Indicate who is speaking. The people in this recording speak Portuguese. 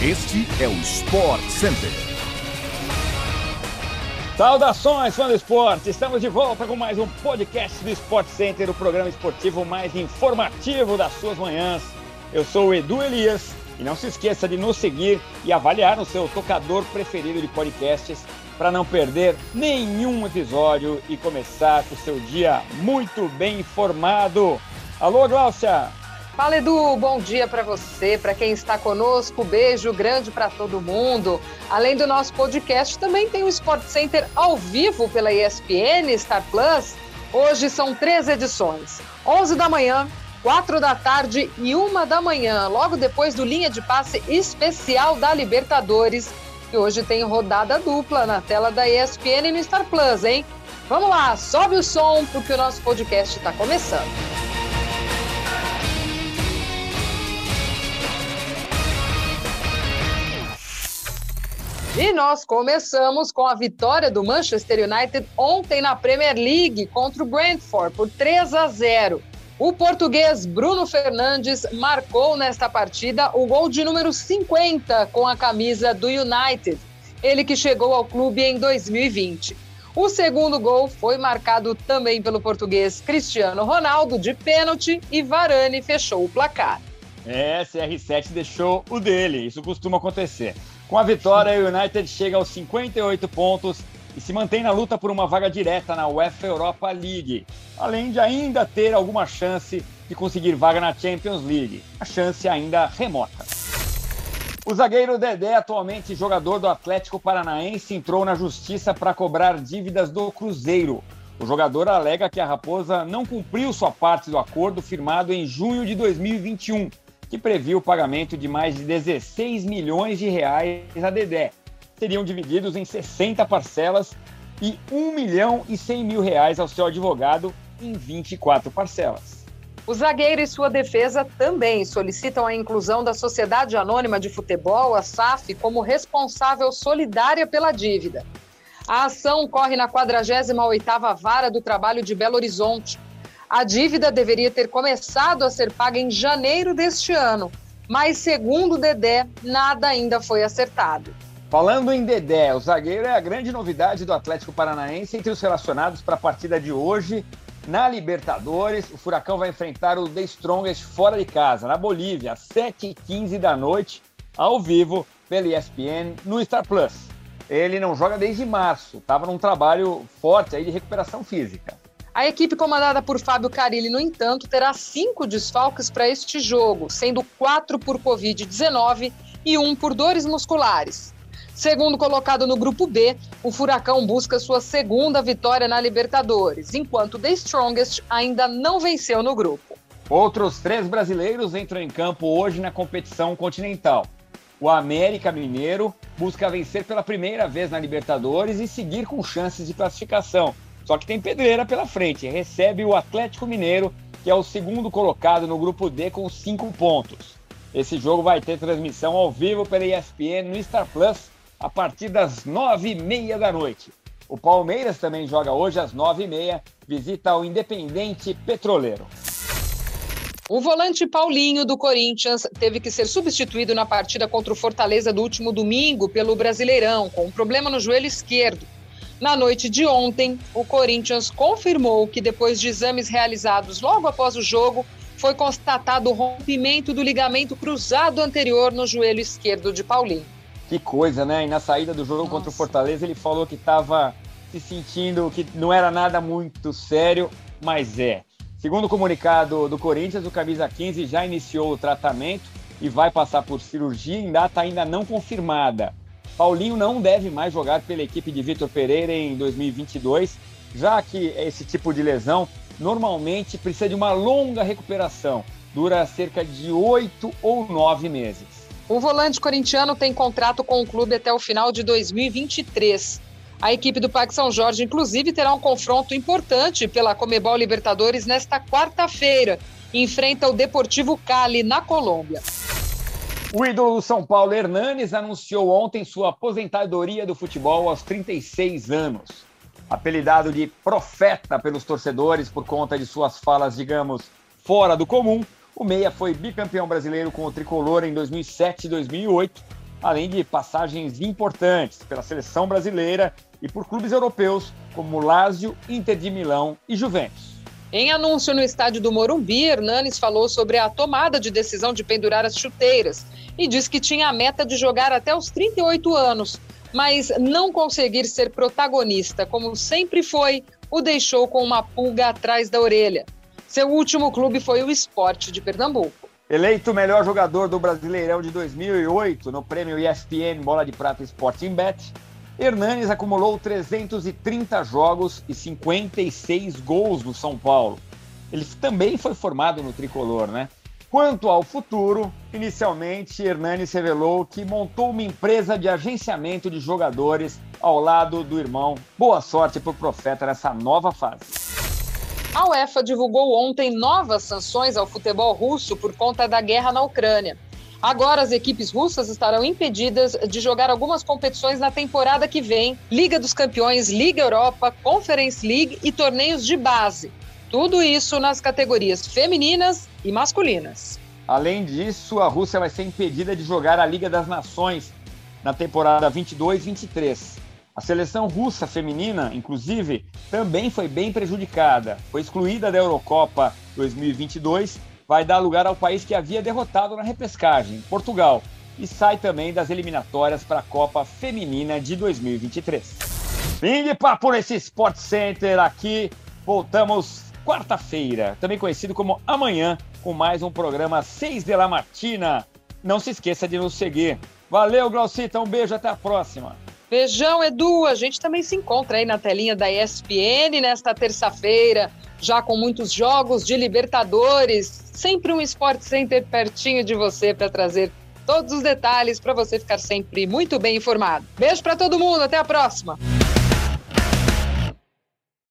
Speaker 1: Este é o Sport Center.
Speaker 2: Saudações, fã do esporte! Estamos de volta com mais um podcast do Sport Center, o programa esportivo mais informativo das suas manhãs. Eu sou o Edu Elias e não se esqueça de nos seguir e avaliar no seu tocador preferido de podcasts para não perder nenhum episódio e começar o seu dia muito bem informado. Alô, Glaucia!
Speaker 3: Fala Edu, bom dia para você, para quem está conosco, beijo grande para todo mundo. Além do nosso podcast, também tem o Sport Center ao vivo pela ESPN, Star Plus. Hoje são três edições: 11 da manhã, 4 da tarde e 1 da manhã, logo depois do linha de passe especial da Libertadores. E hoje tem rodada dupla na tela da ESPN e no Star Plus, hein? Vamos lá, sobe o som porque o nosso podcast está começando. E nós começamos com a vitória do Manchester United ontem na Premier League contra o Brentford por 3 a 0. O português Bruno Fernandes marcou nesta partida o gol de número 50 com a camisa do United, ele que chegou ao clube em 2020. O segundo gol foi marcado também pelo português Cristiano Ronaldo de pênalti e Varane fechou o placar.
Speaker 2: É, CR7 deixou o dele, isso costuma acontecer. Com a vitória, o United chega aos 58 pontos e se mantém na luta por uma vaga direta na UEFA Europa League, além de ainda ter alguma chance de conseguir vaga na Champions League, a chance ainda remota. O zagueiro Dedé, atualmente jogador do Atlético Paranaense, entrou na justiça para cobrar dívidas do Cruzeiro. O jogador alega que a Raposa não cumpriu sua parte do acordo firmado em junho de 2021 que previu o pagamento de mais de 16 milhões de reais a Dedé. Seriam divididos em 60 parcelas e 1 milhão e 100 mil reais ao seu advogado em 24 parcelas.
Speaker 3: O zagueiro e sua defesa também solicitam a inclusão da Sociedade Anônima de Futebol, a SAF, como responsável solidária pela dívida. A ação corre na 48ª Vara do Trabalho de Belo Horizonte a dívida deveria ter começado a ser paga em janeiro deste ano, mas segundo o Dedé, nada ainda foi acertado.
Speaker 2: Falando em Dedé, o zagueiro é a grande novidade do Atlético Paranaense entre os relacionados para a partida de hoje. Na Libertadores, o Furacão vai enfrentar o The Strongest fora de casa, na Bolívia, às 7h15 da noite, ao vivo, pela ESPN, no Star Plus. Ele não joga desde março, estava num trabalho forte aí de recuperação física.
Speaker 3: A equipe comandada por Fábio Carilli, no entanto, terá cinco desfalques para este jogo, sendo quatro por Covid-19 e um por dores musculares. Segundo colocado no grupo B, o Furacão busca sua segunda vitória na Libertadores, enquanto The Strongest ainda não venceu no grupo.
Speaker 2: Outros três brasileiros entram em campo hoje na competição continental. O América Mineiro busca vencer pela primeira vez na Libertadores e seguir com chances de classificação, só que tem pedreira pela frente. Recebe o Atlético Mineiro, que é o segundo colocado no grupo D com cinco pontos. Esse jogo vai ter transmissão ao vivo pela ESPN no Star Plus a partir das nove e meia da noite. O Palmeiras também joga hoje às nove e meia, visita o Independente Petroleiro.
Speaker 3: O volante Paulinho do Corinthians teve que ser substituído na partida contra o Fortaleza do último domingo pelo Brasileirão, com um problema no joelho esquerdo. Na noite de ontem, o Corinthians confirmou que depois de exames realizados logo após o jogo, foi constatado o rompimento do ligamento cruzado anterior no joelho esquerdo de Paulinho.
Speaker 2: Que coisa, né? E na saída do jogo Nossa. contra o Fortaleza, ele falou que estava se sentindo que não era nada muito sério, mas é. Segundo o comunicado do Corinthians, o camisa 15 já iniciou o tratamento e vai passar por cirurgia em data ainda não confirmada. Paulinho não deve mais jogar pela equipe de Vitor Pereira em 2022, já que esse tipo de lesão normalmente precisa de uma longa recuperação, dura cerca de oito ou nove meses.
Speaker 3: O volante corintiano tem contrato com o clube até o final de 2023. A equipe do Parque São Jorge, inclusive, terá um confronto importante pela Comebol Libertadores nesta quarta-feira. Enfrenta o Deportivo Cali, na Colômbia.
Speaker 2: O ídolo do São Paulo, Hernanes, anunciou ontem sua aposentadoria do futebol aos 36 anos. Apelidado de profeta pelos torcedores por conta de suas falas, digamos, fora do comum, o Meia foi bicampeão brasileiro com o tricolor em 2007 e 2008 além de passagens importantes pela seleção brasileira e por clubes europeus como Lazio, Inter de Milão e Juventus.
Speaker 3: Em anúncio no estádio do Morumbi, Hernanes falou sobre a tomada de decisão de pendurar as chuteiras e disse que tinha a meta de jogar até os 38 anos, mas não conseguir ser protagonista, como sempre foi, o deixou com uma pulga atrás da orelha. Seu último clube foi o Esporte de Pernambuco.
Speaker 2: Eleito melhor jogador do Brasileirão de 2008 no prêmio ESPN Bola de Prata Sporting Bet, Hernanes acumulou 330 jogos e 56 gols no São Paulo. Ele também foi formado no tricolor, né? Quanto ao futuro, inicialmente Hernanes revelou que montou uma empresa de agenciamento de jogadores ao lado do irmão. Boa sorte para o Profeta nessa nova fase.
Speaker 3: A UEFA divulgou ontem novas sanções ao futebol russo por conta da guerra na Ucrânia. Agora, as equipes russas estarão impedidas de jogar algumas competições na temporada que vem: Liga dos Campeões, Liga Europa, Conference League e torneios de base. Tudo isso nas categorias femininas e masculinas.
Speaker 2: Além disso, a Rússia vai ser impedida de jogar a Liga das Nações na temporada 22-23. A seleção russa feminina, inclusive, também foi bem prejudicada. Foi excluída da Eurocopa 2022, vai dar lugar ao país que havia derrotado na repescagem, Portugal, e sai também das eliminatórias para a Copa Feminina de 2023. Fim de papo nesse Sport Center aqui. Voltamos quarta-feira, também conhecido como amanhã, com mais um programa 6 de la Matina. Não se esqueça de nos seguir. Valeu, Glaucita, um beijo, até a próxima.
Speaker 3: Beijão, Edu. A gente também se encontra aí na telinha da ESPN nesta terça-feira, já com muitos jogos de Libertadores. Sempre um Sport Center pertinho de você para trazer todos os detalhes para você ficar sempre muito bem informado. Beijo para todo mundo, até a próxima.